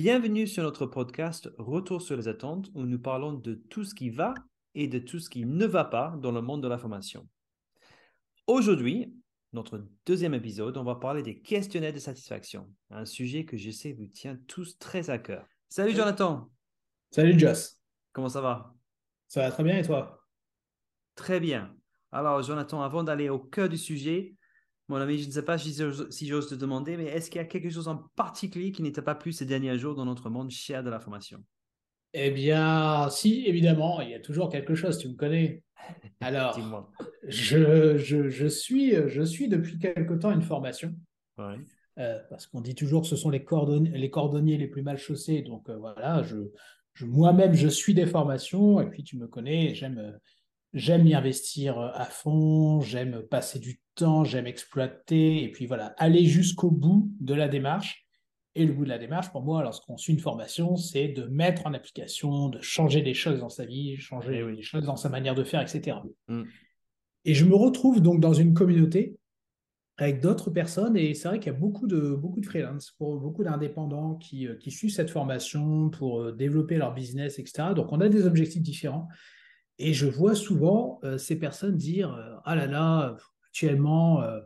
Bienvenue sur notre podcast Retour sur les attentes où nous parlons de tout ce qui va et de tout ce qui ne va pas dans le monde de la formation. Aujourd'hui, notre deuxième épisode, on va parler des questionnaires de satisfaction, un sujet que je sais vous tient tous très à cœur. Salut Jonathan. Salut Joss. Comment ça va? Ça va très bien et toi? Très bien. Alors Jonathan, avant d'aller au cœur du sujet, mon ami, je ne sais pas si, j'ose te demander, mais est-ce qu'il y a quelque chose en particulier qui n'était pas plus ces derniers jours dans notre monde cher de la formation Eh bien, si, évidemment, il y a toujours quelque chose, tu me connais. Alors, je, je, suis, je suis depuis quelque temps une formation. Euh, parce qu'on dit toujours que ce sont les cordonniers les, cordonniers les plus mal chaussés. Donc euh, voilà, je, je moi-même, je suis des formations. Et puis, tu me connais, j'aime j'aime y investir à fond, j'aime passer du temps, j'aime exploiter, et puis voilà, aller jusqu'au bout de la démarche. Et le bout de la démarche, pour moi, lorsqu'on suit une formation, c'est de mettre en application, de changer des choses dans sa vie, changer des choses dans sa manière de faire, etc. Mm. Et je me retrouve donc dans une communauté avec d'autres personnes, et c'est vrai qu'il y a beaucoup de, beaucoup de freelance, pour beaucoup d'indépendants qui, euh, qui suivent cette formation pour euh, développer leur business, etc. Donc on a des objectifs différents. Et je vois souvent euh, ces personnes dire euh, Ah là là, actuellement, euh,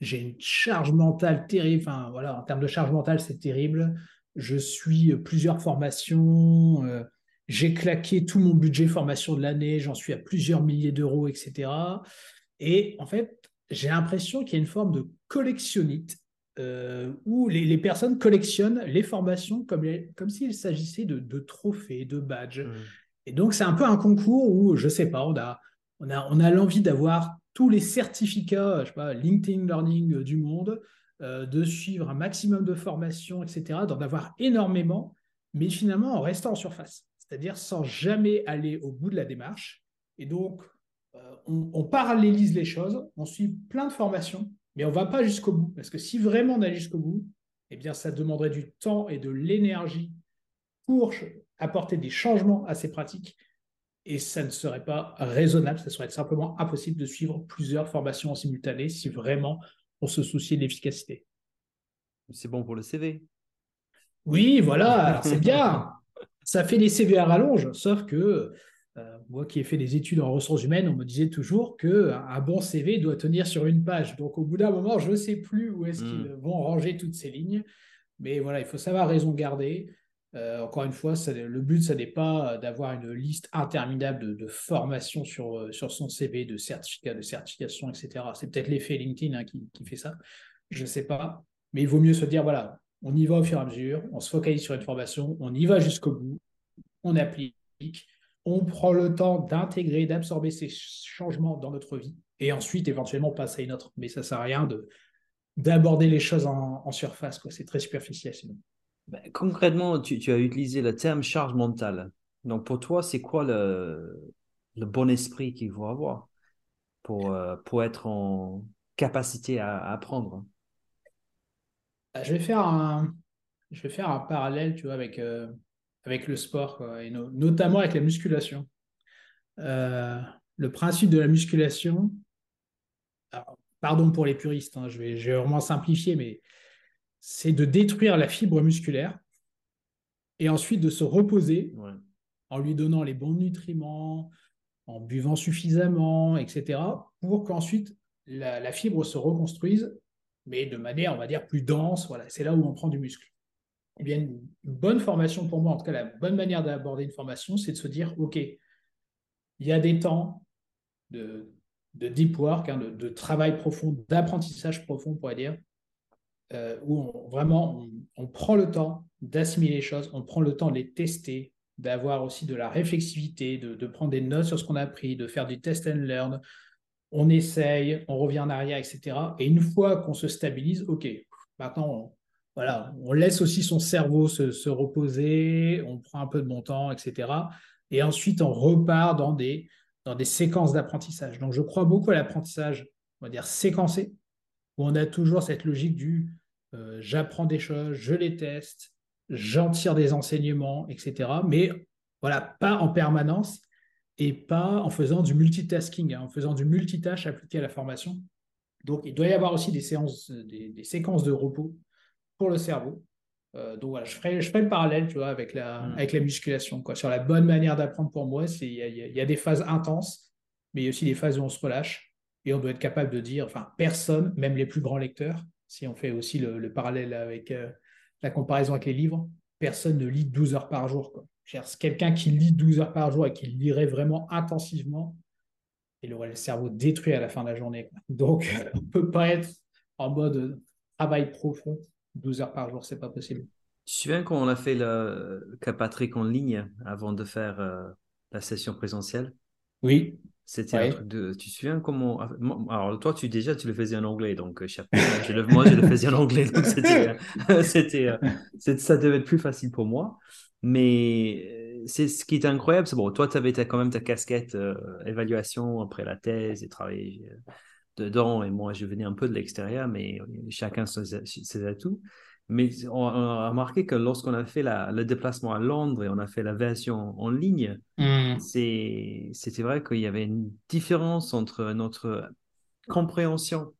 j'ai une charge mentale terrible. Enfin, voilà, en termes de charge mentale, c'est terrible. Je suis plusieurs formations. j'ai claqué tout mon budget formation de l'année. J'en suis à plusieurs milliers d'euros, etc. Et en fait, j'ai l'impression qu'il y a une forme de collectionnite où les, personnes collectionnent les formations comme, s'il s'agissait de, trophées, de badges. Mmh. Et donc, c'est un peu un concours où, je sais pas, on a, on a, on a l'envie d'avoir tous les certificats, je sais pas, LinkedIn Learning du monde, euh, de suivre un maximum de formations, etc., d'en avoir énormément, mais finalement en restant en surface, c'est-à-dire sans jamais aller au bout de la démarche. Et donc, euh, on, on, parallélise les choses, on suit plein de formations, mais on ne va pas jusqu'au bout, parce que si vraiment on allait jusqu'au bout, eh bien, ça demanderait du temps et de l'énergie pour apporter des changements à ces pratiques. Et ça ne serait pas raisonnable, ça serait simplement impossible de suivre plusieurs formations en simultané si vraiment on se souciait de l'efficacité. C'est bon pour le CV. Oui, voilà, c'est bien. Ça fait des CV à rallonge, sauf que euh, moi qui ai fait des études en ressources humaines, on me disait toujours qu'un bon CV doit tenir sur une page. Donc au bout d'un moment, je ne sais plus où est-ce qu'ils hmm. vont ranger toutes ces lignes. Mais voilà, il faut savoir raison garder. Euh, encore une fois, le but, ce n'est pas d'avoir une liste interminable de, formations sur, euh, sur son CV, de certificats, de certifications, etc. C'est peut-être l'effet LinkedIn hein, qui, fait ça. Je ne sais pas. Mais il vaut mieux se dire, voilà, on y va au fur et à mesure, on se focalise sur une formation, on y va jusqu'au bout, on applique, on prend le temps d'intégrer, d'absorber ces changements dans notre vie, et ensuite, éventuellement, on passe à une autre. Mais ça ne sert à rien d'aborder les choses en, en surface. C'est très superficiel sinon. Ben, concrètement, tu, as utilisé le terme charge mentale. Donc, pour toi, c'est quoi le, bon esprit qu'il faut avoir pour, euh, être en capacité à, apprendre? Bah, je vais, faire un, parallèle tu vois, avec, euh, le sport, et notamment avec la musculation. Euh, le principe de la musculation, pardon pour les puristes, hein, je, vais, je vais vraiment simplifier, mais c'est de détruire la fibre musculaire et ensuite de se reposer en lui donnant les bons nutriments, en buvant suffisamment, etc., pour qu'ensuite la, fibre se reconstruise, mais de manière, on va dire, plus dense. Voilà, c'est là où on prend du muscle. Eh bien, une, bonne formation pour moi, en tout cas, la bonne manière d'aborder une formation, c'est de se dire, OK, il y a des temps de, deep work, hein, de, de, travail profond, d'apprentissage profond, on pourrait dire, euh, où vraiment on, prend le temps d'assimiler les choses, on prend le temps de les tester, d'avoir aussi de la réflexivité, de, prendre des notes sur ce qu'on a appris, de faire du test and learn. On essaye, on revient en arrière, etc. Et une fois qu'on se stabilise, OK, maintenant, on, laisse aussi son cerveau se, reposer, on prend un peu de bon temps, etc. Et ensuite, on repart dans des, dans des séquences d'apprentissage. Donc, je crois beaucoup à l'apprentissage, on va dire séquencé, où on a toujours cette logique du euh, j'apprends des choses, je les teste, j'en tire des enseignements, etc. Mais voilà, pas en permanence et pas en faisant du multitasking, hein, en faisant du multitâche appliqué à la formation. Donc, il doit y avoir aussi des, séances, des, séquences de repos pour le cerveau. donc voilà, je ferai, je ferai le parallèle, tu vois, avec la, mm. avec la musculation. Quoi. Sur la bonne manière d'apprendre pour moi, il y a, y a, des phases intenses, mais il y a aussi des phases où on se relâche. Et on doit être capable de dire, enfin, personne, même les plus grands lecteurs, si on fait aussi le, parallèle avec la comparaison avec les livres, personne ne lit 12 heures par jour. Quoi. Quelqu'un qui lit 12 heures par jour et qui lirait vraiment intensivement, il aurait le cerveau détruit à la fin de la journée. Donc, on ne peut pas être en mode travail profond 12 heures par jour, c'est pas possible. Tu te souviens quand on a fait le cas Patrick en ligne avant de faire euh, la session présentielle? Oui. C'était un truc de. Tu te souviens comment. Alors, toi, tu déjà, tu le faisais en anglais. Donc, euh, je le... moi, je le faisais en anglais. Donc, c'était. c'était, euh, ça devait être plus facile pour moi. Mais c'est ce qui est incroyable. C'est bon, toi, tu avais quand même ta casquette évaluation après la thèse et travailler dedans. Et moi, je venais un peu de l'extérieur, mais chacun ses, ses atouts. Mais on a remarqué que lorsqu'on a fait le déplacement à Londres et on a fait la version en ligne, mmh. c'était vrai qu'il y avait une différence entre notre compréhension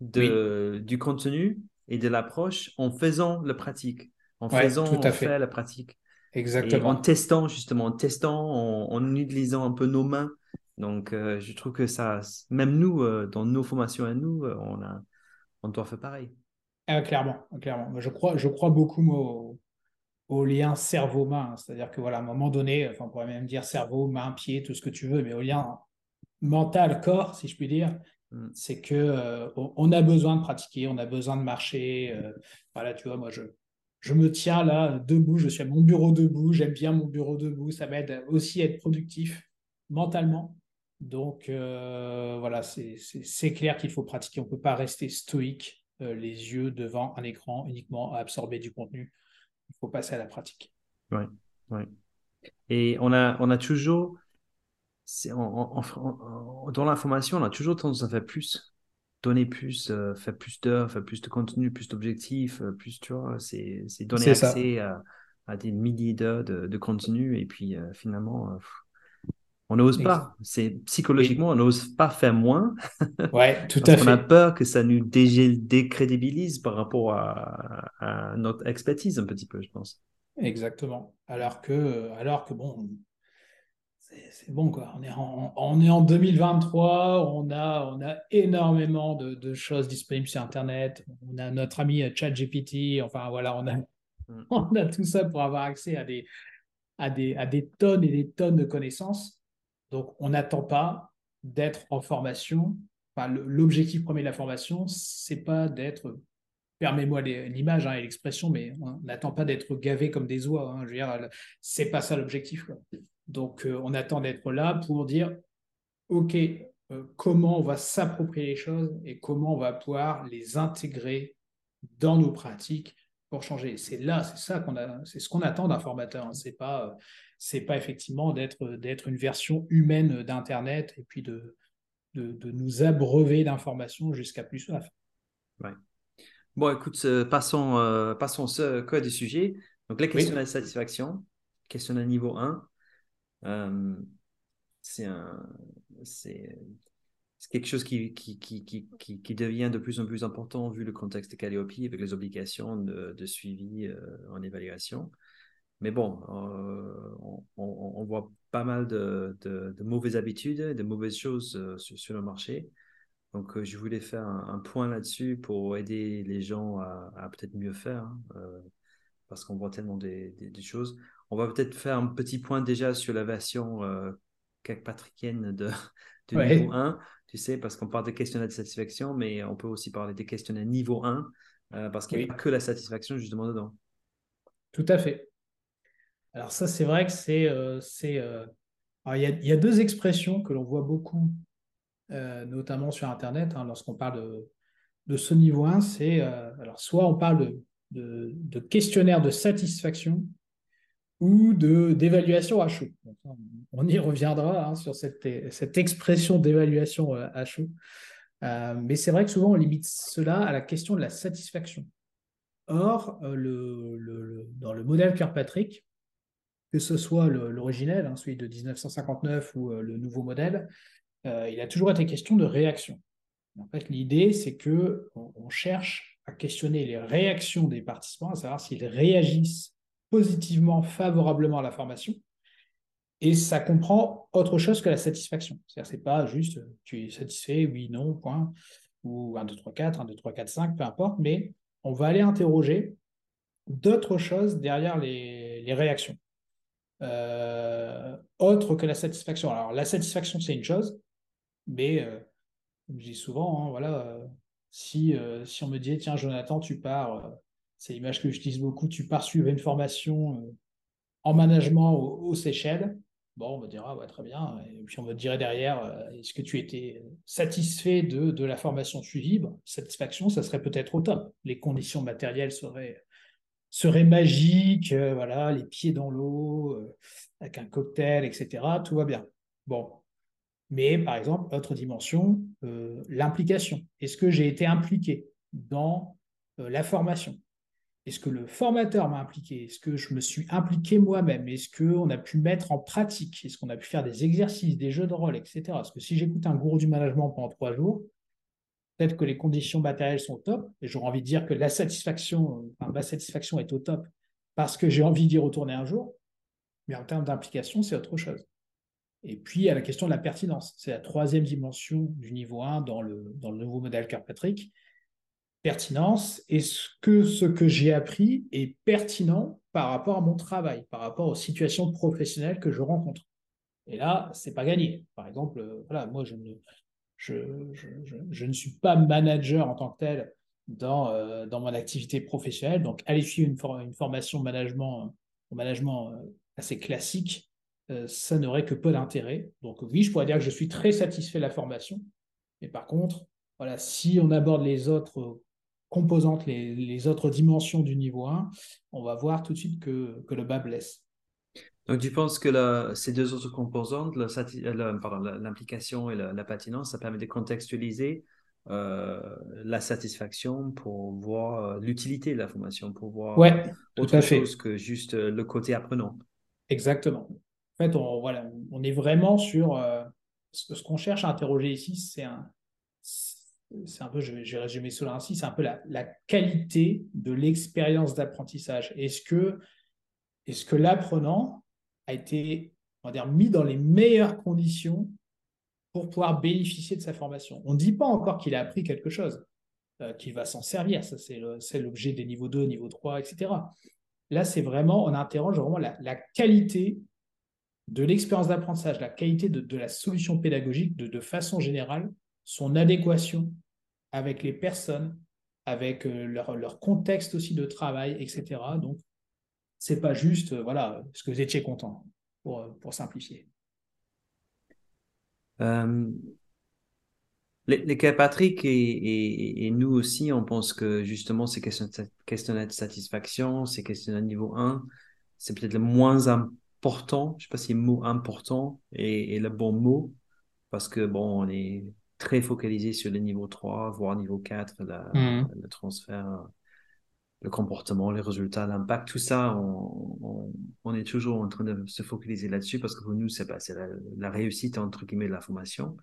de, du contenu et de l'approche en faisant la pratique, en faisant tout à fait. la pratique. Exactement. en testant, justement, en testant, en, utilisant un peu nos mains. Donc, euh, je trouve que ça, même nous, euh, dans nos formations à nous, euh, on, a, on doit faire pareil. Ah, clairement, clairement. Je crois, je crois beaucoup au, lien cerveau-main. C'est-à-dire que voilà, à un moment donné, enfin, on pourrait même dire cerveau, main, pied, tout ce que tu veux, mais au lien mental-corps, si je puis dire, mm. c'est que euh, on a besoin de pratiquer, on a besoin de marcher. Euh, voilà, tu vois, moi, je, je me tiens là debout, je suis à mon bureau debout, j'aime bien mon bureau debout, ça m'aide aussi à être productif mentalement. Donc euh, voilà, c'est clair qu'il faut pratiquer, on ne peut pas rester stoïque les yeux devant un écran uniquement à absorber du contenu. Il faut passer à la pratique. Oui, oui. Et on a, on a toujours, dans l'information, on a toujours tendance à faire plus, donner plus, euh, faire plus d'heures, faire plus de contenu, plus d'objectifs, euh, plus, tu vois, c'est donner accès à, à, des milliers d'heures de, contenu et puis finalement, on n'ose pas. C'est psychologiquement, on n'ose pas faire moins. Ouais, tout à fait. On a peur que ça nous décrédibilise par rapport à, notre expertise un petit peu, je pense. Exactement. Alors que, alors que bon, c'est bon quoi. On est en, on est en 2023. On a, on a énormément de, choses disponibles sur Internet. On a notre ami ChatGPT. Enfin voilà, on a, on a tout ça pour avoir accès à des, à des, à des tonnes et des tonnes de connaissances. Donc, on n'attend pas d'être en formation. L'objectif premier de la formation, c'est pas d'être, permets-moi l'image hein, et l'expression, mais on n'attend pas d'être gavé comme des oies. Hein, je c'est pas ça l'objectif. Donc, euh, on attend d'être là pour dire, OK, euh, comment on va s'approprier les choses et comment on va pouvoir les intégrer dans nos pratiques pour changer. C'est là, c'est ça qu'on a, c'est ce qu'on attend d'un formateur. Hein. C'est pas, euh, c'est pas effectivement d'être d'être une version humaine d'Internet et puis de, de, nous abreuver d'informations jusqu'à plus soif. Ouais. Bon, écoute, euh, passons, euh, passons ce code du sujet. Donc, les questions de satisfaction, question de niveau 1. Euh, c'est c'est quelque chose qui qui, qui, qui, qui, devient de plus en plus important vu le contexte de Calliope avec les obligations de, de suivi en évaluation. Mais bon, euh, on, voit pas mal de, mauvaises habitudes, de mauvaises choses euh, sur, le marché. Donc, euh, je voulais faire un, point là-dessus pour aider les gens à, peut-être mieux faire, hein, parce qu'on voit tellement des, choses. On va peut-être faire un petit point déjà sur la version euh, patrikienne de, de niveau 1, tu sais, parce qu'on parle de questionnaire de satisfaction, mais on peut aussi parler des questionnaires niveau 1, parce qu'il n'y a pas que la satisfaction justement dedans. Tout à fait. Alors ça, c'est vrai que c'est... Euh, euh, il y, a deux expressions que l'on voit beaucoup, euh, notamment sur Internet, hein, lorsqu'on parle de, ce niveau 1. C'est alors soit on parle de, questionnaire de satisfaction ou d'évaluation à chaud. On y reviendra hein, sur cette, expression d'évaluation à chaud. mais c'est vrai que souvent on limite cela à la question de la satisfaction. Or, dans le modèle Kirkpatrick, que ce soit l'originel, hein, celui de 1959 ou euh, le nouveau modèle, euh, il a toujours été question de réaction. En fait, l'idée, c'est que on, cherche à questionner les réactions des participants, à savoir s'ils réagissent positivement, favorablement à la formation. Et ça comprend autre chose que la satisfaction. C'est-à-dire, c'est pas juste tu es satisfait, oui, non, point, ou 1, 2, 3, 4, 1, 2, 3, 4, 5, peu importe, mais on va aller interroger d'autres choses derrière les, réactions. Euh, autre que la satisfaction. Alors, la satisfaction, c'est une chose, mais euh, je dis souvent, hein, voilà, euh, si, si on me dit, tiens, Jonathan, tu pars, c'est l'image que j'utilise beaucoup, tu pars suivre une formation en management aux, Seychelles, bon, on me dira, ouais, très bien. Et puis on me dirait derrière, est-ce que tu étais satisfait de, la formation suivie Satisfaction, ça serait peut-être au top. Les conditions matérielles seraient serait magique, euh, voilà, les pieds dans l'eau, euh, avec un cocktail, etc. Tout va bien. Bon. Mais par exemple, autre dimension, euh, l'implication. Est-ce que j'ai été impliqué dans la formation? Est-ce que le formateur m'a impliqué? Est-ce que je me suis impliqué moi-même? Est-ce qu'on a pu mettre en pratique? Est-ce qu'on a pu faire des exercices, des jeux de rôle, etc. Parce que si j'écoute un gourou du management pendant trois jours, peut-être que les conditions matérielles sont top, et j'aurais envie de dire que la satisfaction, ma satisfaction est au top parce que j'ai envie d'y retourner un jour, mais en termes d'implication, c'est autre chose. Et puis, il y a la question de la pertinence. C'est la troisième dimension du niveau 1 dans le, dans le nouveau modèle Carpatrick. Pertinence, est-ce que ce que j'ai appris est pertinent par rapport à mon travail, par rapport aux situations professionnelles que je rencontre Et là, c'est pas gagné. Par exemple, voilà, moi, je ne, je, ne suis pas manager en tant que tel dans, euh, dans mon activité professionnelle. Donc, aller suivre une, une formation management, management euh, assez classique, euh, ça n'aurait que peu d'intérêt. Donc, oui, je pourrais dire que je suis très satisfait de la formation. Mais par contre, voilà, si on aborde les autres composantes, les, les autres dimensions du niveau 1, on va voir tout de suite que, que le bas blesse. Donc, tu penses que ces deux autres composantes, l'implication et la, la, patinance, ça permet de contextualiser euh, la satisfaction pour voir euh, l'utilité de la formation, pour voir ouais, autre chose que juste euh, le côté apprenant. Exactement. En fait, on, voilà, on est vraiment sur ce, qu'on cherche à interroger ici, c'est un, c'est un peu, je vais, résumer cela ainsi, c'est un peu la, qualité de l'expérience d'apprentissage. Est-ce que, est-ce que l'apprenant a été on va dire, mis dans les meilleures conditions pour pouvoir bénéficier de sa formation? On ne dit pas encore qu'il a appris quelque chose, euh, qu'il va s'en servir. Ça, c'est l'objet des niveaux 2, niveau 3, etc. Là, c'est vraiment, on interroge vraiment la, qualité de l'expérience d'apprentissage, la qualité de, la solution pédagogique de, façon générale, son adéquation avec les personnes, avec euh, leur, leur, contexte aussi de travail, etc. Donc, c'est pas juste, euh, voilà, ce que vous étiez content, pour, euh, pour simplifier. Les, cas Patrick et, et, nous aussi, on pense que justement ces questionnaires de satisfaction, ces questionnaires niveau 1, c'est peut-être le moins important. Je ne sais pas si le mot important est, le bon mot, parce que bon, on est très focalisé sur le niveau 3, voire niveau 4, mmh. le transfert le comportement, les résultats, l'impact, tout ça, on, est toujours en train de se focaliser là-dessus parce que pour nous, c'est la, la, réussite, entre guillemets, de la formation.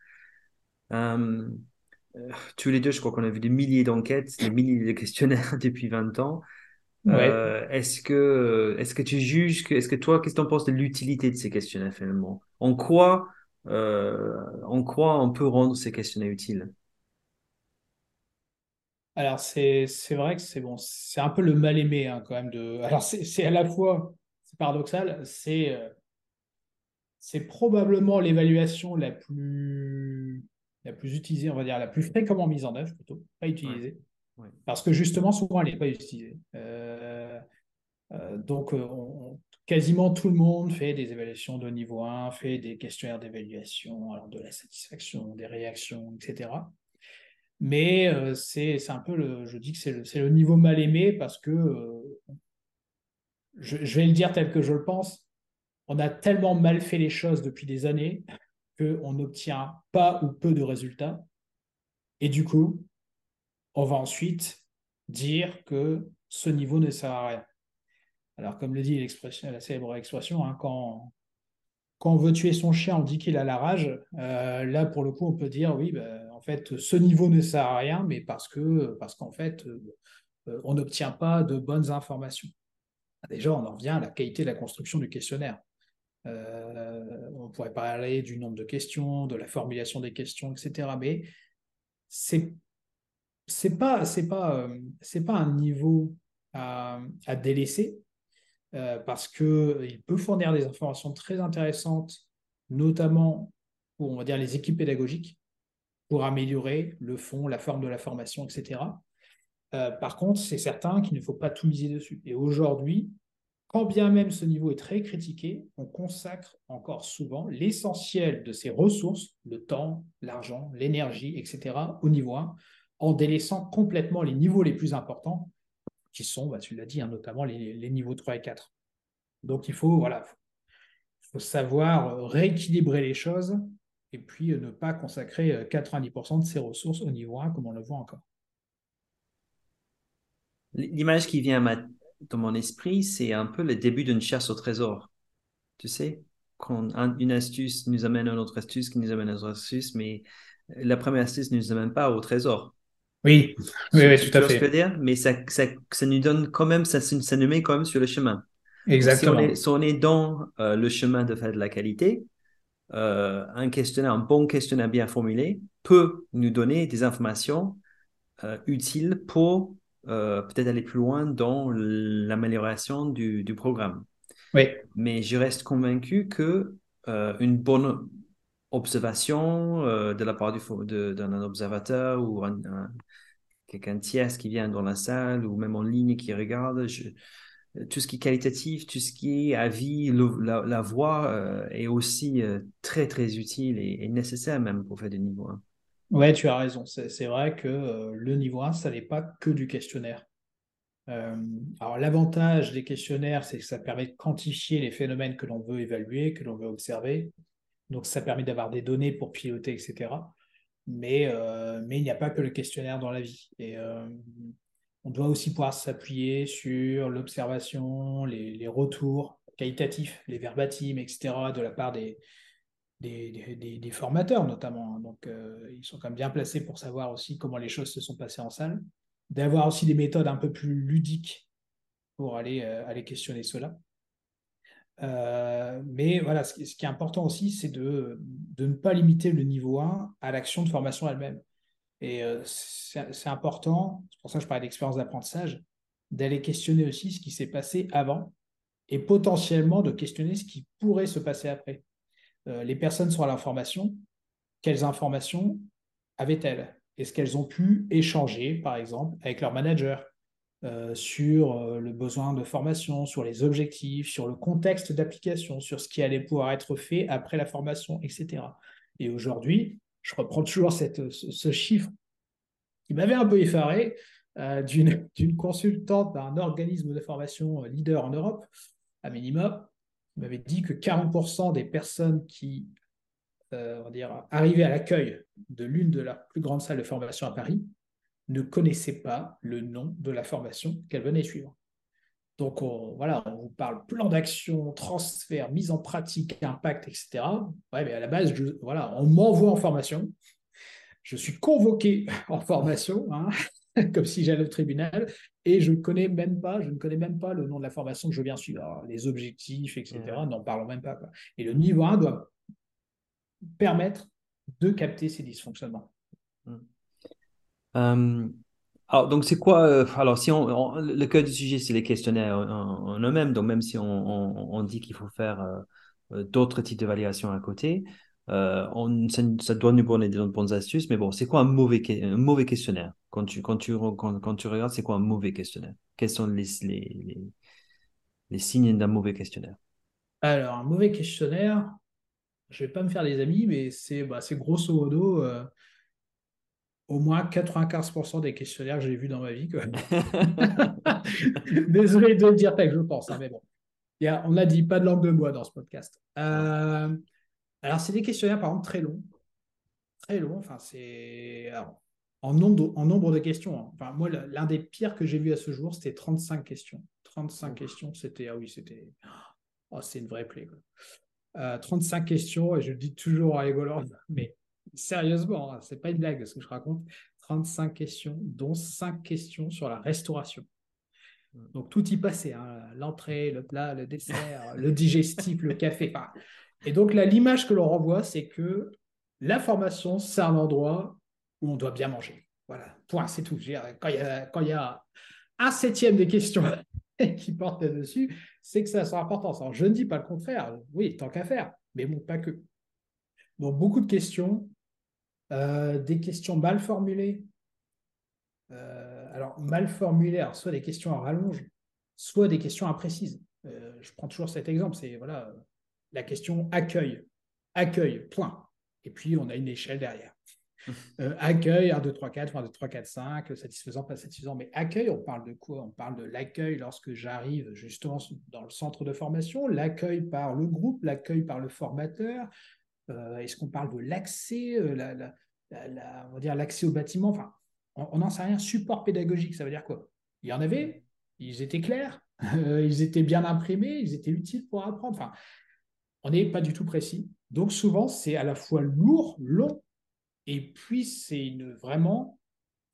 Euh, euh, tous les deux, je crois qu'on a vu des milliers d'enquêtes, des milliers de questionnaires depuis 20 ans. Euh, est-ce que, est-ce que tu juges que, est-ce que toi, qu'est-ce que tu en penses de l'utilité de ces questionnaires finalement? En quoi, en quoi on peut rendre ces questionnaires utiles? Alors, c'est vrai que c'est bon, c'est un peu le mal-aimé hein, quand même. De... Alors, c'est à la fois, c'est paradoxal, c'est euh, c'est probablement l'évaluation la plus, la plus utilisée, on va dire, la plus fréquemment mise en œuvre plutôt, pas utilisée. Parce que justement, souvent, elle n'est pas utilisée. Euh, euh, donc, quasiment tout le monde fait des évaluations de niveau 1, fait des questionnaires d'évaluation, alors de la satisfaction, des réactions, etc. Mais euh, c'est un peu le, je dis que c'est le, le, niveau mal aimé parce que, euh, je, vais le dire tel que je le pense, on a tellement mal fait les choses depuis des années qu'on n'obtient pas ou peu de résultats. Et du coup, on va ensuite dire que ce niveau ne sert à rien. Alors, comme le dit la célèbre expression, hein, quand, quand on veut tuer son chien, on dit qu'il a la rage. là, pour le coup, on peut dire oui, ben, en fait, ce niveau ne sert à rien, mais parce que parce qu'en fait, on n'obtient pas de bonnes informations. Déjà, on en revient à la qualité de la construction du questionnaire. on pourrait parler du nombre de questions, de la formulation des questions, etc. Mais c'est c'est pas c'est pas c'est pas un niveau à, délaisser parce que il peut fournir des informations très intéressantes, notamment pour on dire les équipes pédagogiques, pour améliorer le fond, la forme de la formation, etc. Euh, par contre, c'est certain qu'il ne faut pas tout miser dessus. Et aujourd'hui, quand bien même ce niveau est très critiqué, on consacre encore souvent l'essentiel de ses ressources, le temps, l'argent, l'énergie, etc., au niveau 1, en délaissant complètement les niveaux les plus importants, qui sont, bah, tu l'as dit, hein, notamment les, niveaux 3 et 4. Donc il faut, voilà, faut savoir rééquilibrer les choses et puis ne pas consacrer 90% de ses ressources au niveau 1 comme on le voit encore. L'image qui vient dans mon esprit, c'est un peu le début d'une chasse au trésor. Tu sais, quand une astuce nous amène à une autre astuce, qui nous amène à une autre astuce, mais la première astuce ne nous amène pas au trésor. Oui, oui, oui tout à fait. Ce que dire, mais ça, ça, ça, nous donne quand même, ça, ça nous met quand même sur le chemin. Exactement. Si on est, dans euh, le chemin de faire de la qualité, euh, un questionnaire, un bon questionnaire bien formulé peut nous donner des informations euh, utiles pour peut-être aller plus loin dans l'amélioration du, programme. Oui. Mais je reste convaincu que une bonne observation euh, de la part d'un observateur ou quelqu'un tierce qui vient dans la salle ou même en ligne qui regarde, tout ce qui est qualitatif, tout ce qui est avis, la, voix est aussi très très utile et, nécessaire même pour faire des niveaux 1. Ouais, tu as raison. C'est vrai que euh, le niveau 1, ça n'est pas que du questionnaire. Euh, alors l'avantage des questionnaires, c'est que ça permet de quantifier les phénomènes que l'on veut évaluer, que l'on veut observer. Donc ça permet d'avoir des données pour piloter, etc. Mais, euh, mais il n'y a pas que le questionnaire dans la vie. Et on doit aussi pouvoir s'appuyer sur l'observation, les, retours qualitatifs, les verbatims, etc. de la part des, formateurs notamment. Hein. Donc, euh, ils sont quand même bien placés pour savoir aussi comment les choses se sont passées en salle. D'avoir aussi des méthodes un peu plus ludiques pour euh, aller questionner cela. Euh, mais voilà, ce qui, est important aussi, c'est de, de, ne pas limiter le niveau 1 à l'action de formation elle-même. Et c'est important, c'est pour ça que je parlais d'expérience d'apprentissage, d'aller questionner aussi ce qui s'est passé avant et potentiellement de questionner ce qui pourrait se passer après. Euh, les personnes sur l'information, quelles informations avaient-elles? Est-ce qu'elles ont pu échanger, par exemple, avec leur manager? Euh, sur euh, le besoin de formation, sur les objectifs, sur le contexte d'application, sur ce qui allait pouvoir être fait après la formation, etc. Et aujourd'hui, je reprends toujours ce, chiffre qui m'avait un peu effaré d'une consultante d'un organisme de formation leader en Europe, à minima, m'avait dit que 40% des personnes qui euh, arrivaient à l'accueil de l'une de leurs plus grandes salles de formation à Paris ne connaissaient pas le nom de la formation qu'elles venaient suivre. Donc on, voilà, on vous parle plan d'action, transfert, mise en pratique, impact, etc. Ouais, mais à la base, je, voilà, on m'envoie en formation. Je suis convoqué en formation. Hein. comme si j'allais au tribunal, et je ne connais même pas, je ne connais même pas le nom de la formation que je viens suivre, les objectifs, etc. N'en parlons même pas. Et le niveau 1 doit permettre de capter ces dysfonctionnements. Euh, alors, donc, c'est quoi euh, Alors, si on, le cœur du sujet, c'est les questionnaires en, eux-mêmes. Donc, même si on, dit qu'il faut faire euh, d'autres types d'évaluations à côté, ça, doit nous donner des bonnes astuces, mais bon, c'est quoi un mauvais, un mauvais questionnaire? Quand tu, quand tu, quand, tu regardes, c'est quoi un mauvais questionnaire? Quels sont les, les, les, signes d'un mauvais questionnaire? Alors, un mauvais questionnaire, je vais pas me faire des amis, mais c'est bah, grosso modo au moins 95% des questionnaires que j'ai vus dans ma vie. Désolé de le dire tel que je pense, hein, mais bon. On n'a dit pas de langue de bois dans ce podcast. Euh, alors, c'est des questionnaires, par exemple, très longs. Très longs. Enfin, c'est. En nombre, de, en nombre de questions. Hein. Enfin, moi, l'un des pires que j'ai vu à ce jour, c'était 35 questions. 35 questions, c'était. Ah oui, c'était. Oh, c'est une vraie plaie. 35 questions, et je le dis toujours à rigolant, mais sérieusement, hein, c'est pas une blague ce que je raconte. 35 questions, dont 5 questions sur la restauration. Donc tout y passait, hein, l'entrée, le plat, le dessert, le digestif, le café. Et donc là, l'image que l'on renvoie, c'est que l'information, c'est un endroit où on doit bien manger. Voilà, point, c'est tout. Quand il, y a, quand il y a un septième des questions qui portent là-dessus, c'est que ça sera important. je ne dis pas le contraire, oui, tant qu'à faire, mais bon, pas que. Donc beaucoup de questions, euh, des questions mal formulées. Euh, alors, mal formulées, soit des questions à rallonge, soit des questions imprécises. Euh, je prends toujours cet exemple, c'est voilà, la question accueil. Accueil, point. Et puis, on a une échelle derrière. accueil, 1, 2, 3, 4, 1, 2, 3, 4, 5, satisfaisant, pas satisfaisant. Mais accueil, on parle de quoi? On parle de l'accueil lorsque j'arrive justement dans le centre de formation, l'accueil par le groupe, l'accueil par le formateur. Est-ce qu'on parle de l'accès, la, on va dire l'accès au bâtiment, on n'en sait rien, support pédagogique, ça veut dire quoi? Il y en avait, ils étaient clairs, ils étaient bien imprimés, ils étaient utiles pour apprendre. On n'est pas du tout précis. Donc souvent, c'est à la fois lourd, long, et puis c'est une, vraiment,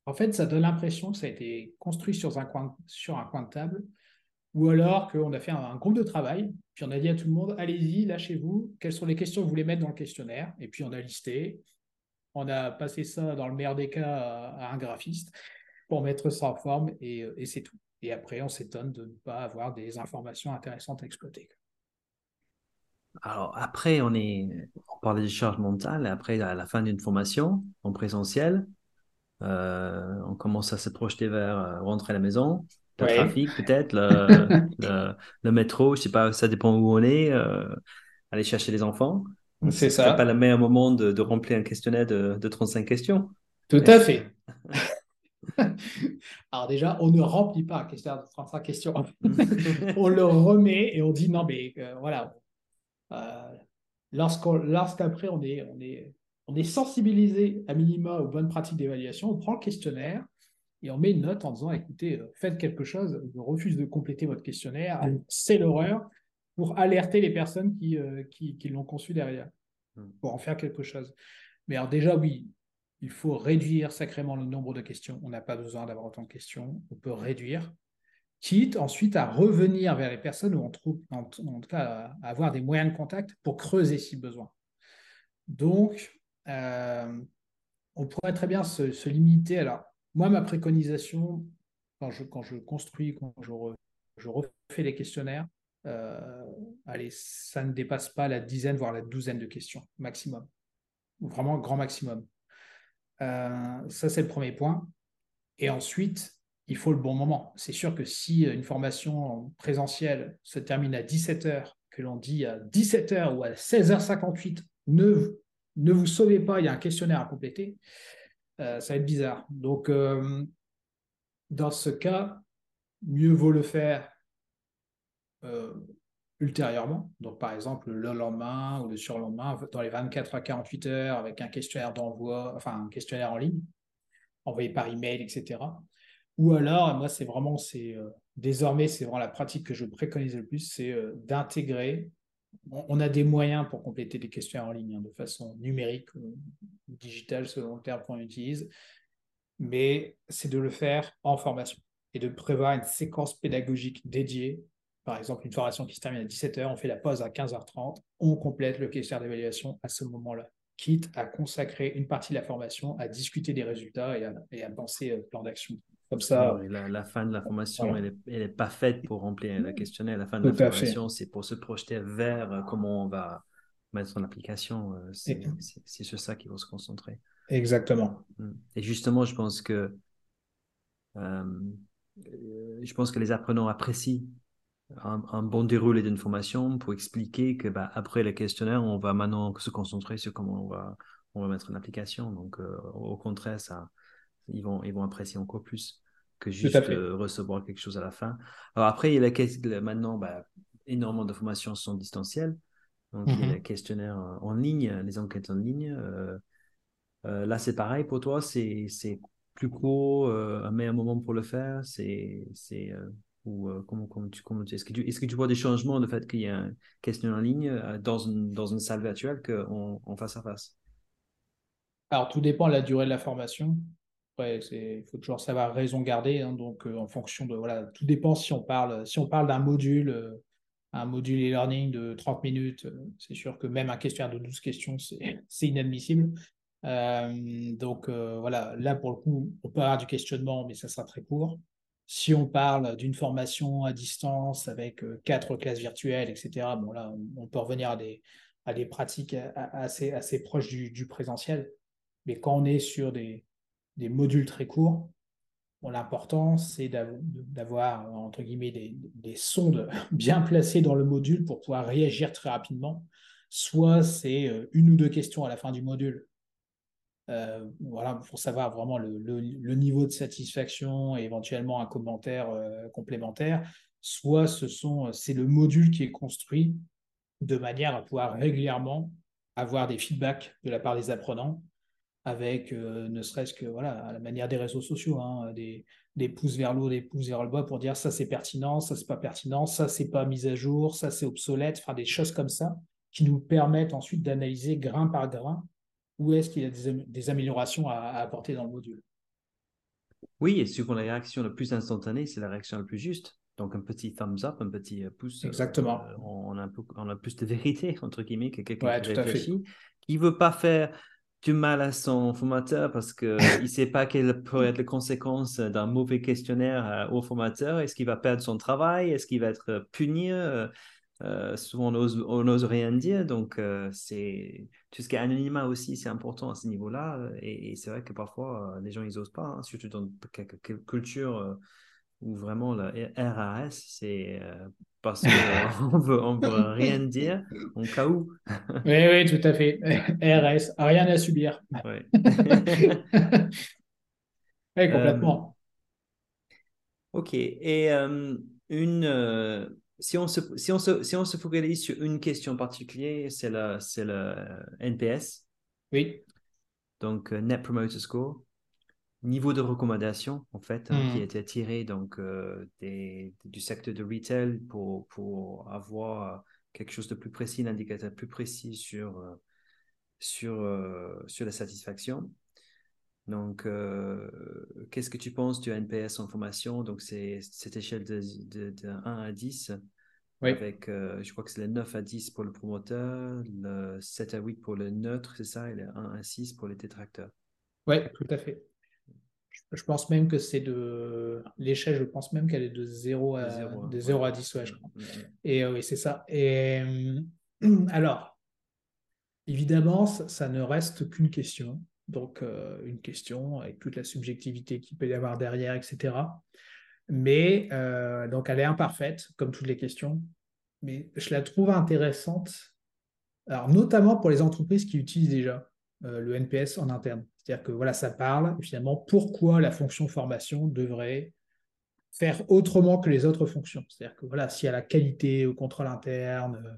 en fait, ça donne l'impression que ça a été construit sur un coin, sur un coin de table, ou alors qu'on a fait un, groupe de travail, puis on a dit à tout le monde, allez-y, lâchez-vous, quelles sont les questions que vous voulez mettre dans le questionnaire, et puis on a listé, on a passé ça, dans le meilleur des cas, à, un graphiste pour mettre ça en forme et, c'est tout. Et après, on s'étonne de ne pas avoir des informations intéressantes à exploiter. Alors après, on est, on parle des charges mentales. Après, à la fin d'une formation en présentiel, euh, on commence à se projeter vers euh, rentrer à la maison, le trafic peut-être, le, métro, je sais pas, ça dépend où on est, euh, aller chercher les enfants. C'est ça. pas le meilleur moment de, remplir un questionnaire de, 35 questions. Tout à fait. Alors déjà, on ne remplit pas un questionnaire de 35 questions. on le remet et on dit non, mais euh, voilà. Euh, lorsqu'après, on est, on, est, on est sensibilisé à minima aux bonnes pratiques d'évaluation, on prend le questionnaire et on met une note en disant écoutez, euh, faites quelque chose, je refuse de compléter votre questionnaire, c'est l'horreur pour alerter les personnes qui, euh, qui, l'ont conçu derrière, hmm. pour en faire quelque chose. Mais alors déjà, oui, il faut réduire sacrément le nombre de questions. On n'a pas besoin d'avoir autant de questions. On peut réduire, quitte ensuite à revenir vers les personnes où on trouve, en, tout cas, à avoir des moyens de contact pour creuser si besoin. Donc, euh, on pourrait très bien se, limiter. Alors, moi, ma préconisation, quand je, construis, quand je, refais les questionnaires, euh, ça ne dépasse pas la dizaine, voire la douzaine de questions maximum. Vraiment grand maximum. Euh, ça, c'est le premier point. Et ensuite, il faut le bon moment. C'est sûr que si une formation présentielle se termine à 17h, que l'on dit à 17h ou à 16h58, ne, ne vous sauvez pas, il y a un questionnaire à compléter, euh, ça va être bizarre. Donc, dans ce cas, mieux vaut le faire euh, ultérieurement. Donc, par exemple, le lendemain ou le surlendemain, dans les 24 à 48 heures, avec un questionnaire d'envoi, enfin, un questionnaire en ligne, envoyé par email, etc. Ou alors, moi, c'est vraiment, c'est euh, désormais, c'est vraiment la pratique que je préconise le plus, c'est euh, d'intégrer. On, a des moyens pour compléter des questionnaires en ligne hein, de façon numérique digitale, selon le terme qu'on utilise, mais c'est de le faire en formation et de prévoir une séquence pédagogique dédiée par exemple, une formation qui se termine à 17h, on fait la pause à 15h30, on complète le questionnaire d'évaluation à ce moment-là, quitte à consacrer une partie de la formation à discuter des résultats et à, penser euh, plan d'action. Comme ça. la, fin de la formation, elle n'est pas faite pour remplir le questionnaire. La fin de la formation, c'est pour se projeter vers euh, comment on va mettre en application. Euh, c'est sur ça qu'il faut se concentrer. Exactement. Mm. Et justement, je pense que je pense que les apprenants apprécient un, bon déroulé d'une formation pour expliquer que bah, après le questionnaire, on va maintenant se concentrer sur comment on va, on va mettre en application. Donc, euh, au contraire, ça, ils, vont, ils vont apprécier encore plus que juste euh, recevoir quelque chose à la fin. Alors après, il y a la, maintenant, bah, énormément de formations sont distancielles. Donc, il y a mm-hmm. les questionnaires en ligne, les enquêtes en ligne. Euh, là, c'est pareil pour toi, c'est plus court, un meilleur moment pour le faire. C'est Ou comment, comment, tu, comment est-ce, que tu, est-ce que tu vois des changements, le fait qu'il y a une question en ligne dans, une, dans une salle virtuelle qu'en en face à face? Alors, tout dépend de la durée de la formation. Il faut toujours savoir raison garder. Hein, donc, en fonction de. Voilà, tout dépend si on parle, si on parle d'un module un module e-learning de 30 minutes, euh, c'est sûr que même un questionnaire de 12 questions, c'est inadmissible. Euh, donc euh, voilà, là pour le coup, on peut avoir du questionnement, mais ça sera très court. Si on parle d'une formation à distance avec quatre classes virtuelles, etc., bon là, on, peut revenir à des, à des pratiques assez, assez proches du présentiel. Mais quand on est sur des, des modules très courts, L'important, c'est d'avoir, entre guillemets, des, sondes bien placées dans le module pour pouvoir réagir très rapidement. Soit c'est euh, une ou deux questions à la fin du module. Euh, voilà, pour savoir vraiment le, niveau de satisfaction et éventuellement un commentaire euh, complémentaire, soit ce c'est le module qui est construit de manière à pouvoir régulièrement avoir des feedbacks de la part des apprenants avec euh, ne serait-ce que voilà, à la manière des réseaux sociaux, hein, des, des, pouces vers l'eau, des pouces vers le bas pour dire ça c'est pertinent, ça c'est pas pertinent, ça c'est pas mis à jour, ça c'est obsolète, enfin des choses comme ça qui nous permettent ensuite d'analyser grain par grain où est-ce qu'il y a des, améliorations à, apporter dans le module. Oui, et souvent la réaction la plus instantanée, c'est la réaction la plus juste. Donc un petit thumbs up, un petit euh, pouce. Exactement. Euh, on, a on, a plus de vérité, entre guillemets, que quelqu'un qui réfléchit, qui ne veut pas faire du mal à son formateur parce qu'il ne sait pas quelles pourraient être les conséquences d'un mauvais questionnaire euh, au formateur. Est-ce qu'il va perdre son travail? Est-ce qu'il va être puni? Euh, euh, Souvent, on n'ose rien dire. Donc, c'est tout ce qui est anonymat aussi, c'est important à ce niveau-là. Et, c'est vrai que parfois, les gens, ils n'osent pas, hein, surtout dans quelques cultures où vraiment le RAS, c'est parce qu'on veut, on veut rien dire, en cas où. oui, oui, tout à fait. RS, rien à subir. Oui, complètement. Euh, ok, et euh, une, euh, si, on se, si, on se, si on se focalise sur une question particulière, c'est le, c'est le NPS. Oui. Donc, Net Promoter Score niveau de recommandation, en fait, hein, qui mmh. était tiré donc, euh, des, du secteur de retail pour, pour avoir quelque chose de plus précis, un indicateur plus précis sur, euh, sur, euh, sur la satisfaction. Donc, qu'est-ce que tu penses du NPS en formation? Donc, c'est cette échelle de, de, 1 à 10, avec, je crois que c'est le 9 à 10 pour le promoteur, le 7 à 8 pour le neutre, c'est ça, et le 1 à 6 pour les détracteurs. Oui, tout à fait. Je pense même que c'est de. L'échelle, je pense même qu'elle est de 0 à, de 0, à 10, ouais, je crois. Et euh, oui, c'est ça. Et alors, évidemment, ça, ne reste qu'une question. Donc, euh, une question avec toute la subjectivité qu'il peut y avoir derrière, etc. Mais, euh, donc, elle est imparfaite, comme toutes les questions. Mais je la trouve intéressante. Alors, notamment pour les entreprises qui utilisent déjà le NPS en interne. C'est-à-dire que voilà, ça parle finalement pourquoi la fonction formation devrait faire autrement que les autres fonctions. C'est-à-dire que voilà, s'il y a la qualité, au contrôle interne,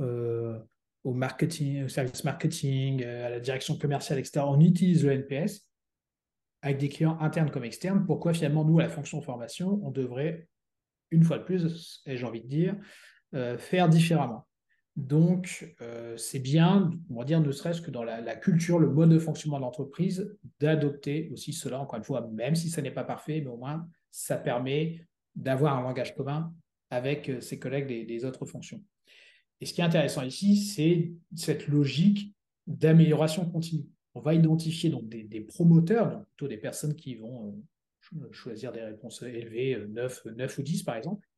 euh, au marketing, au service marketing, euh, à la direction commerciale, etc., on utilise le NPS avec des clients internes comme externes. Pourquoi finalement, nous, à la fonction formation, on devrait, une fois de plus, et j'ai envie de dire, euh, faire différemment donc, euh, c'est bien, on va dire, ne serait-ce que dans la, culture, le mode de fonctionnement de l'entreprise, d'adopter aussi cela, encore une fois, même si ça n'est pas parfait, mais au moins, ça permet d'avoir un langage commun avec euh, ses collègues des, autres fonctions. Et ce qui est intéressant ici, c'est cette logique d'amélioration continue. On va identifier donc des, promoteurs, donc plutôt des personnes qui vont euh, choisir des réponses élevées, 9, 9 ou 10 par exemple.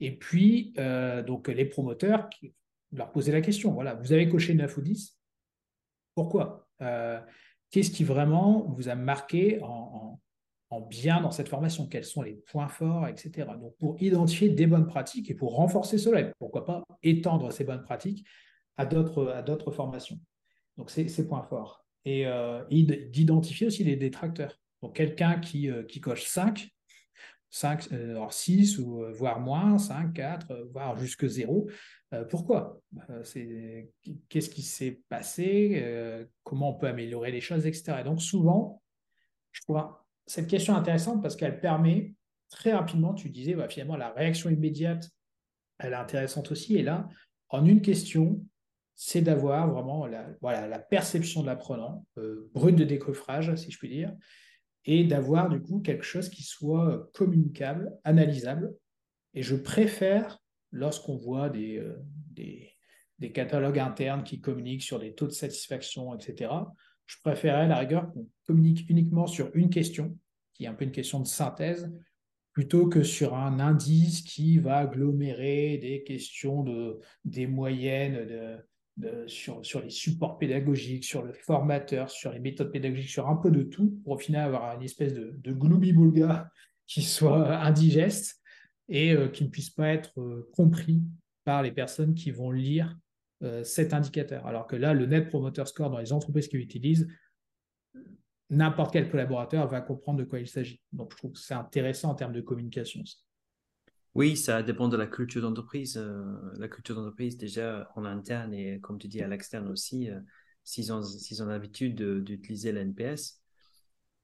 Et puis, donc les promoteurs qui leur poser la question. Voilà, vous avez coché 9 ou 10. Pourquoi? Euh, Qu'est-ce qui vraiment vous a marqué en, bien dans cette formation? Quels sont les points forts, etc. Donc, pour identifier des bonnes pratiques et pour renforcer cela, et pourquoi pas étendre ces bonnes pratiques à d'autres formations. Donc, c'est ces points forts. Et euh, d'identifier aussi les détracteurs. Donc, quelqu'un qui, euh, qui coche 5, 5, 6 ou voire moins, 5, 4, voire jusque 0. Euh, pourquoi? Euh, Qu'est-ce qui s'est passé euh, Comment on peut améliorer les choses, etc. Et donc souvent, je trouve cette question intéressante parce qu'elle permet très rapidement, tu disais, bah, finalement, la réaction immédiate, elle est intéressante aussi. Et là, en une question, c'est d'avoir vraiment la, voilà, la perception de l'apprenant, euh, de décoffrage, si je puis dire, et d'avoir du coup quelque chose qui soit communicable, analysable. Et je préfère, lorsqu'on voit des, euh, des, catalogues internes qui communiquent sur des taux de satisfaction, etc., je préférerais à la rigueur qu'on communique uniquement sur une question, qui est un peu une question de synthèse, plutôt que sur un indice qui va agglomérer des questions de, des moyennes de, sur, sur, les supports pédagogiques, sur le formateur, sur les méthodes pédagogiques, sur un peu de tout, pour au final avoir une espèce de, de boulga qui soit indigeste et euh, qui ne puisse pas être euh, compris par les personnes qui vont lire euh, cet indicateur. Alors que là, le Net Promoter Score dans les entreprises qui l'utilisent, n'importe quel collaborateur va comprendre de quoi il s'agit. Donc, je trouve que c'est intéressant en termes de communication. Oui, ça dépend de la culture d'entreprise. Euh, la culture d'entreprise, déjà en interne et comme tu dis à l'externe aussi, euh, s'ils ont, ont l'habitude d'utiliser l'NPS,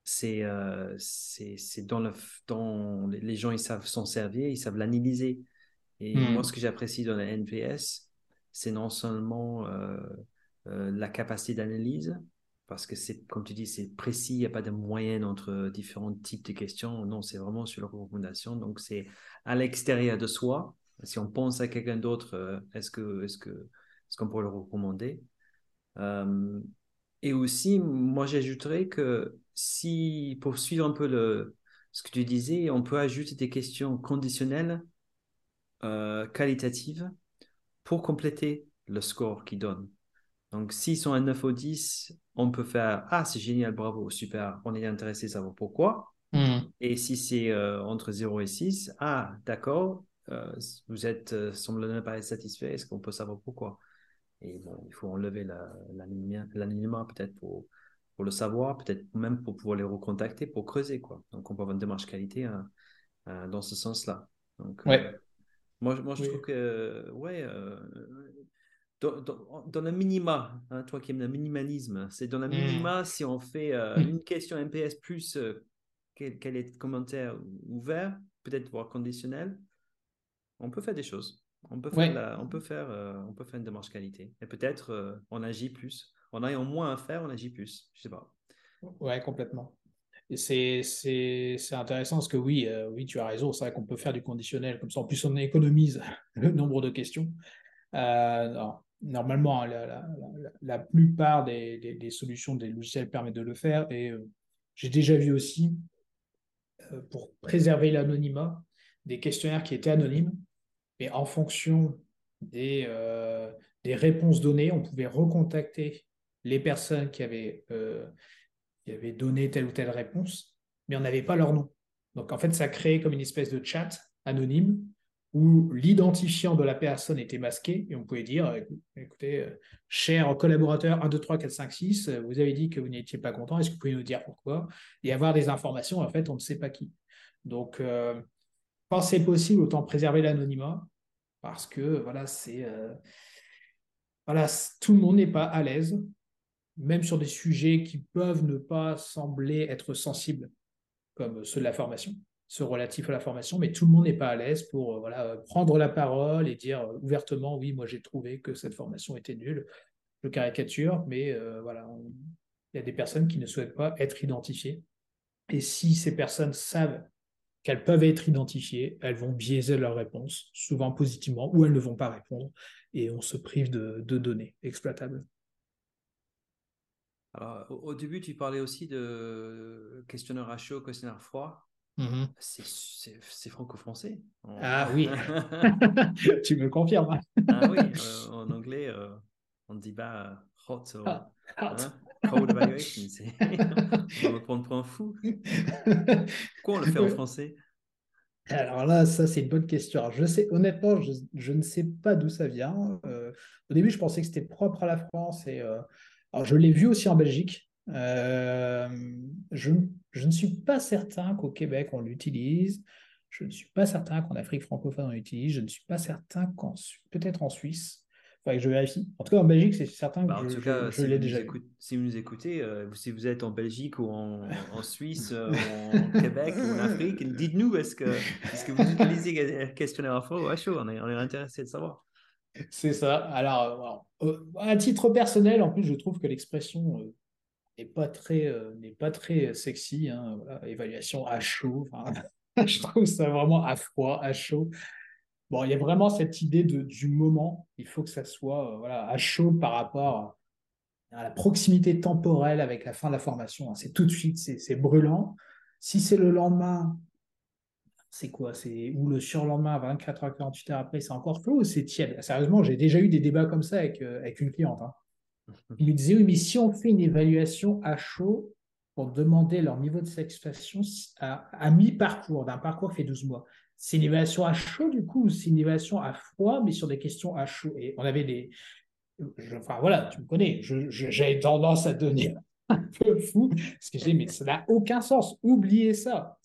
c'est euh, c'est dans le dans les gens ils savent s'en servir, ils savent l'analyser. Et moi, hmm. ce que j'apprécie dans la NPS, c'est non seulement la capacité d'analyse, parce que c'est, comme tu dis, c'est précis, il n'y a pas de moyenne entre différents types de questions. Non, c'est vraiment sur la recommandation. Donc, c'est à l'extérieur de soi. Si on pense à quelqu'un d'autre, euh, est-ce que, que, est-ce qu'on pourrait le recommander? Euh, Et aussi, moi, j'ajouterais que si, pour suivre un peu le, ce que tu disais, on peut ajouter des questions conditionnelles, euh, qualitatives, pour compléter le score qu'il donne. Donc, s'ils sont à 9 ou 10, on peut faire Ah, c'est génial, bravo, super, on est intéressé à savoir pourquoi? Hmm. Et si c'est euh, entre 0 et 6, ah, d'accord, euh, vous êtes, euh, semble pas être satisfait, est-ce qu'on peut savoir pourquoi? Et bon, il faut enlever l'anonymat peut-être pour, pour le savoir, peut-être même pour pouvoir les recontacter, pour creuser. Quoi. Donc, on peut avoir une démarche qualité hein, dans ce sens-là. Donc, ouais. moi, moi, je trouve que, ouais, dans, dans, le minima, hein, toi qui aimes le minimalisme, c'est dans le hmm. minima, si on fait euh, hmm. une question MPS plus euh, quel, quel, est le commentaire ouvert, peut-être voire conditionnel, on peut faire des choses. On peut faire, on peut faire, euh, on peut faire une démarche qualité. Et peut-être on agit plus. En ayant moins à faire, on agit plus. Je sais pas. Ouais, complètement. C'est intéressant parce que oui, oui, tu as raison. C'est vrai qu'on peut faire du conditionnel comme ça. En plus, on économise le nombre de questions. Euh, normalement, la, plupart des, solutions des logiciels permettent de le faire. Et euh, j'ai déjà vu aussi, euh, pour préserver l'anonymat, des questionnaires qui étaient anonymes, mais en fonction des, euh, des réponses données, on pouvait recontacter les personnes qui avaient, qui avaient donné telle ou telle réponse, mais on n'avait pas leur nom. Donc en fait, ça créait comme une espèce de chat anonyme où l'identifiant de la personne était masqué et on pouvait dire écoutez, euh, cher collaborateur 1, 2, 3, 4, 5, 6, vous avez dit que vous n'étiez pas content, est-ce que vous pouvez nous dire pourquoi Et avoir des informations, en fait, on ne sait pas qui. Donc, euh, quand c'est possible, autant préserver l'anonymat parce que voilà, c'est. Euh, voilà, tout le monde n'est pas à l'aise, même sur des sujets qui peuvent ne pas sembler être sensibles, comme ceux de la formation ce relatif à la formation, mais tout le monde n'est pas à l'aise pour euh, voilà, prendre la parole et dire euh, ouvertement oui, moi j'ai trouvé que cette formation était nulle. Je caricature, mais euh, voilà, il y a des personnes qui ne souhaitent pas être identifiées. Et si ces personnes savent qu'elles peuvent être identifiées, elles vont biaiser leur réponse, souvent positivement, ou elles ne vont pas répondre, et on se prive de, données exploitables. Alors, au début, tu parlais aussi de questionnaire à chaud, questionnaire froid. Mmh c'est franco-français. Ah oui, tu me confirmes. ah oui, euh, en anglais, euh, on dit pas hot, ah, hein, cold evaluation. on va me prendre pour un fou. Pourquoi on le fait en français? Alors là, ça c'est une bonne question. je sais, honnêtement, je, ne sais pas d'où ça vient. Euh, au début, je pensais que c'était propre à la France et alors je l'ai vu aussi en Belgique. Euh, je, ne suis pas certain qu'au Québec on l'utilise. Je ne suis pas certain qu'en Afrique francophone on l'utilise. Je ne suis pas certain qu'en peut-être en Suisse. que je vérifie. En tout cas, en Belgique, c'est certain que bah, je, en tout cas, je, l'ai déjà Si vous nous écoutez, euh, si vous êtes en Belgique ou en, Suisse, euh, en Québec ou en Afrique, dites-nous est-ce que, est que vous utilisez questionnaire à froid ou chaud on est, on est intéressé de savoir. C'est ça. Alors, euh, à titre personnel, en plus, je trouve que l'expression n'est pas très, n'est pas très sexy. Hein, évaluation à chaud. je trouve ça vraiment à froid, à chaud. Bon, il y a vraiment cette idée de, du moment. Il faut que ça soit euh, voilà, à chaud par rapport à la proximité temporelle avec la fin de la formation. C'est tout de suite, c'est brûlant. Si c'est le lendemain, c'est quoi? C'est ou le surlendemain, 24 heures, 48 heures après, c'est encore flou ou c'est tiède? Sérieusement, j'ai déjà eu des débats comme ça avec, euh, avec une cliente. Hein. Il me disait, oui, mais si on fait une évaluation à chaud pour demander leur niveau de satisfaction à, mi-parcours, d'un parcours fait 12 mois, c'est une évaluation à chaud, du coup, c'est une évaluation à froid, mais sur des questions à chaud? Et on avait des. enfin, voilà, tu me connais, j'avais tendance à devenir un peu fou, parce que j'ai mais ça n'a aucun sens. Oubliez ça.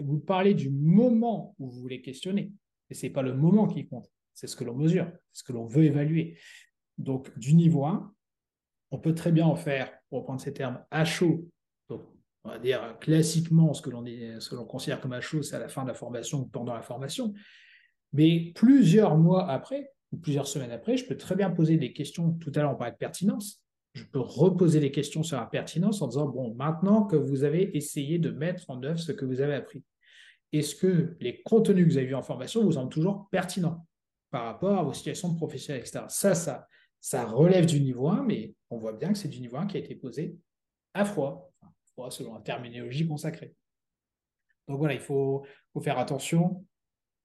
vous parlez du moment où vous voulez questionner, et ce n'est pas le moment qui compte, c'est ce que l'on mesure, ce que l'on veut évaluer. Donc, du niveau 1, on peut très bien en faire, pour reprendre ces termes, à chaud, on va dire classiquement ce que l'on considère comme la chose, c'est à la fin de la formation ou pendant la formation. Mais plusieurs mois après, ou plusieurs semaines après, je peux très bien poser des questions. Tout à l'heure, on parlait de pertinence. Je peux reposer des questions sur la pertinence en disant, bon, maintenant que vous avez essayé de mettre en œuvre ce que vous avez appris, est-ce que les contenus que vous avez vus en formation vous semblent toujours pertinents par rapport à vos situations professionnelles, etc. Ça, ça, ça relève du niveau 1, mais on voit bien que c'est du niveau 1 qui a été posé à froid selon la terminologie consacrée. Donc voilà, il faut, faire attention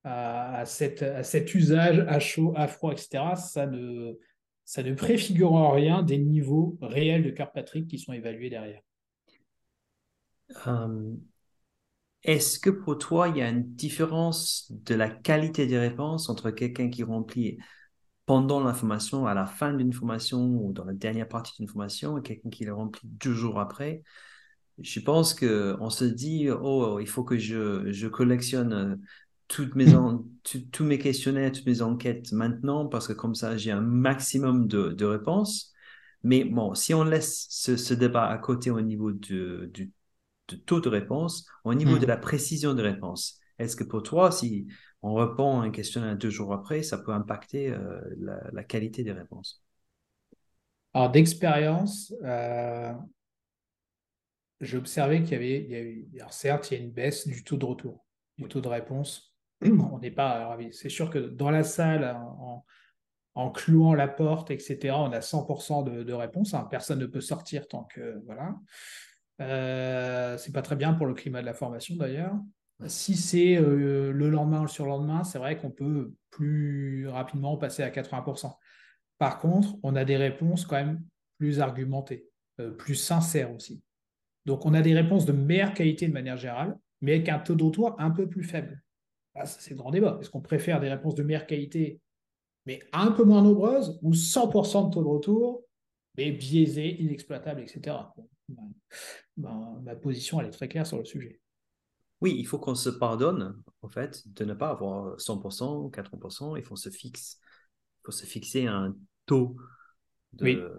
à, cet usage à chaud, à froid, etc. Ça ne, ça préfigure en rien des niveaux réels de Kirkpatrick qui sont évalués derrière. Euh, est-ce que pour toi, il y a une différence de la qualité des réponses entre quelqu'un qui remplit pendant la formation, à la fin d'une formation ou dans la dernière partie d'une formation et quelqu'un qui le remplit deux jours après je pense que on se dit oh il faut que je, je collectionne euh, toutes mes hmm. tous mes questionnaires toutes mes enquêtes maintenant parce que comme ça j'ai un maximum de, de, réponses mais bon si on laisse ce, ce débat à côté au niveau du, du taux de réponse au niveau de hmm. la précision de réponse est-ce que pour toi si on répond à un questionnaire deux jours après ça peut impacter euh, la, la, qualité des réponses alors d'expérience euh, j'ai observé qu'il y avait, il y a eu, alors certes, il y a une baisse du taux de retour, du taux de réponse. On n'est pas, c'est sûr que dans la salle, en, en, clouant la porte, etc., on a 100% de, de réponse. Hein. Personne ne peut sortir tant que, voilà. Euh, c'est pas très bien pour le climat de la formation d'ailleurs. Si c'est euh, le lendemain ou le surlendemain, c'est vrai qu'on peut plus rapidement passer à 80%. Par contre, on a des réponses quand même plus argumentées, euh, plus sincères aussi. Donc, on a des réponses de meilleure qualité de manière générale, mais avec un taux de retour un peu plus faible. Ah, c'est le grand débat. Est-ce qu'on préfère des réponses de meilleure qualité, mais un peu moins nombreuses, ou 100% de taux de retour, mais biaisées, inexploitables, etc. ma position, elle est très claire sur le sujet. Oui, il faut qu'on se pardonne, en fait, de ne pas avoir 100%, 80%. Il faut se, fixe, faut se fixer un taux de,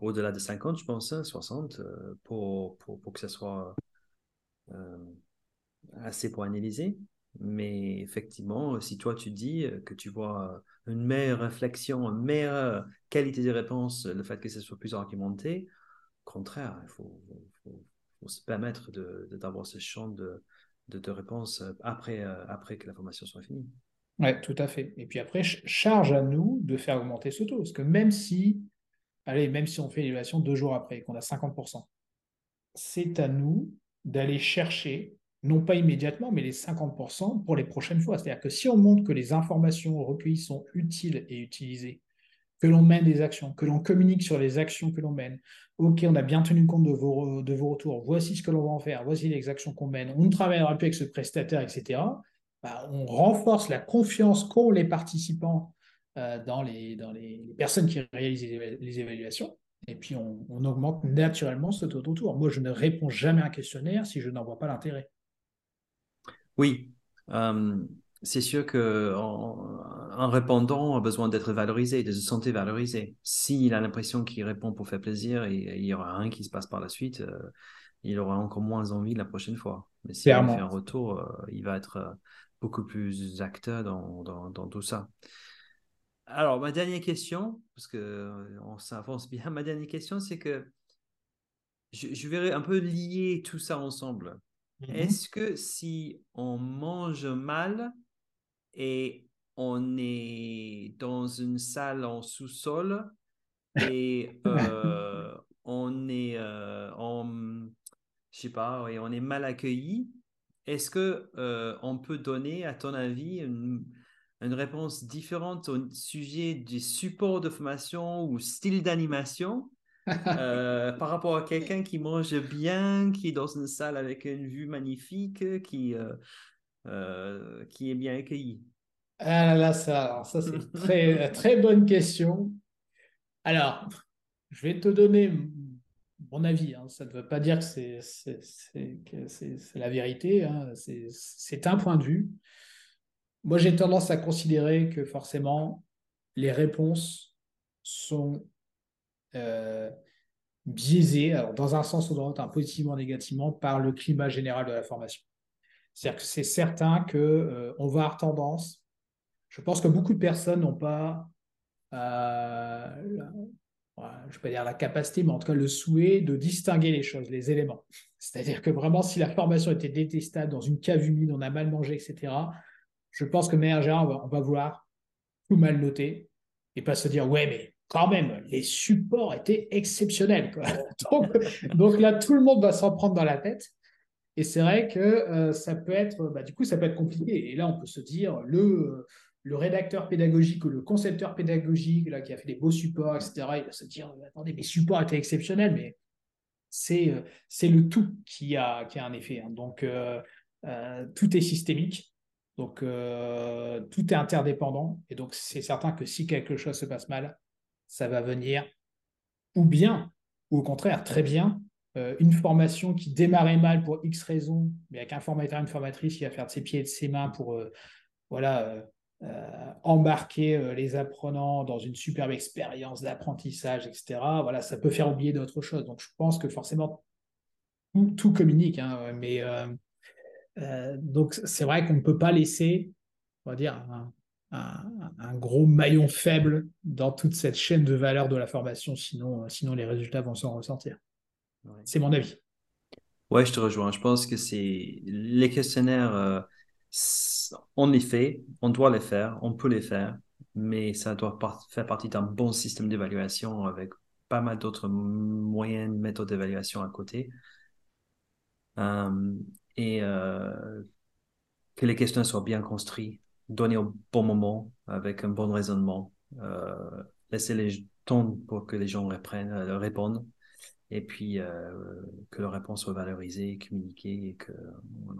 au-delà de 50, je pense, 60, hein, euh, pour, pour, pour, que ça soit euh, assez pour analyser. Mais effectivement, si toi tu dis que tu vois une meilleure réflexion, une meilleure qualité de réponse, le fait que ce soit plus argumenté, au contraire, il faut, faut, se permettre d'avoir ce champ de, de, réponse après, après que la formation soit finie. Oui, tout à fait. Et puis après, charge à nous de faire augmenter ce taux. Parce que même si allez, même si on fait l'évaluation deux jours après, qu'on a 50%, c'est à nous d'aller chercher, non pas immédiatement, mais les 50% pour les prochaines fois. C'est-à-dire que si on montre que les informations recueillies sont utiles et utilisées, que l'on mène des actions, que l'on communique sur les actions que l'on mène, ok, on a bien tenu compte de vos, de vos retours, voici ce que l'on va en faire, voici les actions qu'on mène, on ne travaillera plus avec ce prestataire, etc. Bah, on renforce la confiance qu'ont les participants euh, dans, les, dans les, personnes qui réalisent les, évaluations. Et puis, on, augmente naturellement ce taux de retour. Moi, je ne réponds jamais à un questionnaire si je n'en vois pas l'intérêt. Oui, euh, c'est sûr qu'un un répondant a besoin d'être valorisé, de se sentir valorisé. S'il a l'impression qu'il répond pour faire plaisir et il y aura rien qui se passe par la suite, il aura encore moins envie la prochaine fois. Mais si on fait un retour, il va être beaucoup plus acteur dans, dans, tout ça. Alors, ma dernière question, parce qu'on s'avance bien, ma dernière question, c'est que je, je, vais un peu lier tout ça ensemble. Mm-hmm. Est-ce que si on mange mal et on est dans une salle en sous-sol et euh, on est euh, je sais pas, on est mal accueilli, est-ce que euh, on peut donner, à ton avis, une, réponse différente au sujet du support de formation ou style d'animation par rapport à quelqu'un qui mange bien, qui est dans une salle avec une vue magnifique, qui, qui est bien accueilli? Ah là ça, ça c'est une très, très bonne question. Alors, je vais te donner mon avis. Hein. Ça ne veut pas dire que c'est la vérité. Hein. C'est un point de vue. Moi, j'ai tendance à considérer que forcément, les réponses sont euh, biaisées, alors dans un sens ou dans l'autre, positivement ou négativement, par le climat général de la formation. C'est-à-dire que c'est certain qu'on euh, va avoir tendance, je pense que beaucoup de personnes n'ont pas euh, pas dire la capacité, mais en tout cas le souhait de distinguer les choses, les éléments. C'est-à-dire que vraiment, si la formation était détestable dans une cave humide, on a mal mangé, etc., je pense que meilleur on va, vouloir tout mal noter et pas se dire, ouais, mais quand même, les supports étaient exceptionnels. Donc, là, tout le monde va s'en prendre dans la tête. Et c'est vrai que euh, ça peut être, bah, du coup, ça peut être compliqué. Et là, on peut se dire, le, le rédacteur pédagogique ou le concepteur pédagogique là, qui a fait des beaux supports, etc., il va se dire attendez, mes supports étaient exceptionnels, mais c'est, euh, c'est le tout qui a, qui a un effet. Hein. Donc, euh, euh, tout est systémique, donc tout est interdépendant, et donc c'est certain que si quelque chose se passe mal, ça va venir ou bien, ou au contraire, très bien. une formation qui démarrait mal pour X raisons, mais avec un formateur, une formatrice qui va faire de ses pieds et de ses mains pour voilà, euh, embarquer euh, les apprenants dans une superbe expérience d'apprentissage, etc. Voilà, ça peut faire oublier d'autres choses. Donc, je pense que forcément, tout, communique. Hein, mais euh, donc, c'est vrai qu'on ne peut pas laisser, on va dire, un, gros maillon faible dans toute cette chaîne de valeur de la formation, sinon, sinon les résultats vont s'en ressentir. C'est mon avis. Ouais, je te rejoins. Je pense que c'est les questionnaires en effet, on doit les faire, on peut les faire, mais ça doit faire partie d'un bon système d'évaluation avec pas mal d'autres moyens, méthodes d'évaluation à côté. Euh, et euh, que les questions soient bien construites, données au bon moment, avec un bon raisonnement. Euh, laisser les temps pour que les gens reprennent, répondent et puis euh, que leur réponse soit valorisée, communiquée et que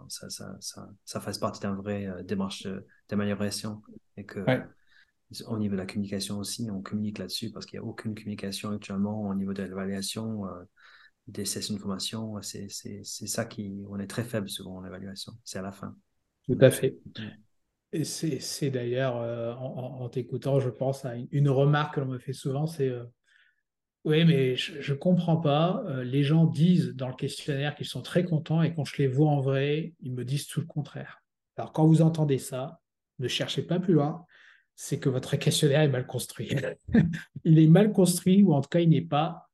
ça, ça, ça, ça, fasse partie d'une vraie euh, démarche d'amélioration et que au niveau de la communication aussi, on communique là-dessus parce qu'il n'y a aucune communication actuellement au niveau de l'évaluation euh, des sessions de formation. C'est ça qui, on est très faible souvent en évaluation, c'est à la fin. Tout à fait. Et c'est d'ailleurs, en, t'écoutant, je pense à une, une remarque que l'on me fait souvent, c'est oui, mais je ne comprends pas. Euh, les gens disent dans le questionnaire qu'ils sont très contents et quand je les vois en vrai, ils me disent tout le contraire. Alors quand vous entendez ça, ne cherchez pas plus loin. C'est que votre questionnaire est mal construit. il est mal construit ou en tout cas il n'est pas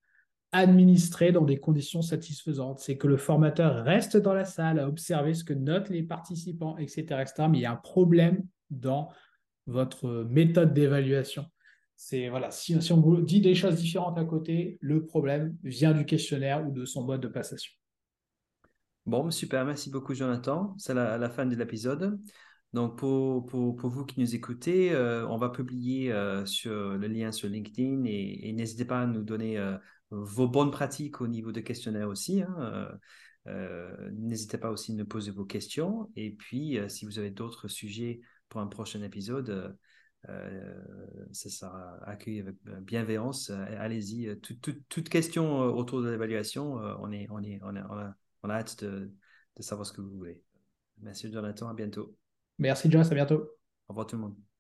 administré dans des conditions satisfaisantes. C'est que le formateur reste dans la salle à observer ce que notent les participants, etc. etc. mais il y a un problème dans votre méthode d'évaluation c'est voilà, si, on dit des choses différentes à côté, le problème vient du questionnaire ou de son mode de passation. Bon, super, merci beaucoup Jonathan. C'est la, la, fin de l'épisode. Donc pour, pour, pour, vous qui nous écoutez, euh, on va publier euh, sur le lien sur LinkedIn et, n'hésitez pas à nous donner euh, vos bonnes pratiques au niveau de questionnaire aussi. Hein, n'hésitez pas aussi à nous poser vos questions. Et puis, si vous avez d'autres sujets pour un prochain épisode, euh, ça sera accueilli avec bienveillance. Euh, allez-y. Euh, toute, question autour de l'évaluation, on, est, on, est, on, a, on a hâte de, de savoir ce que vous voulez. Merci Jonathan, à bientôt. Merci Jonas, à bientôt. Au revoir tout le monde.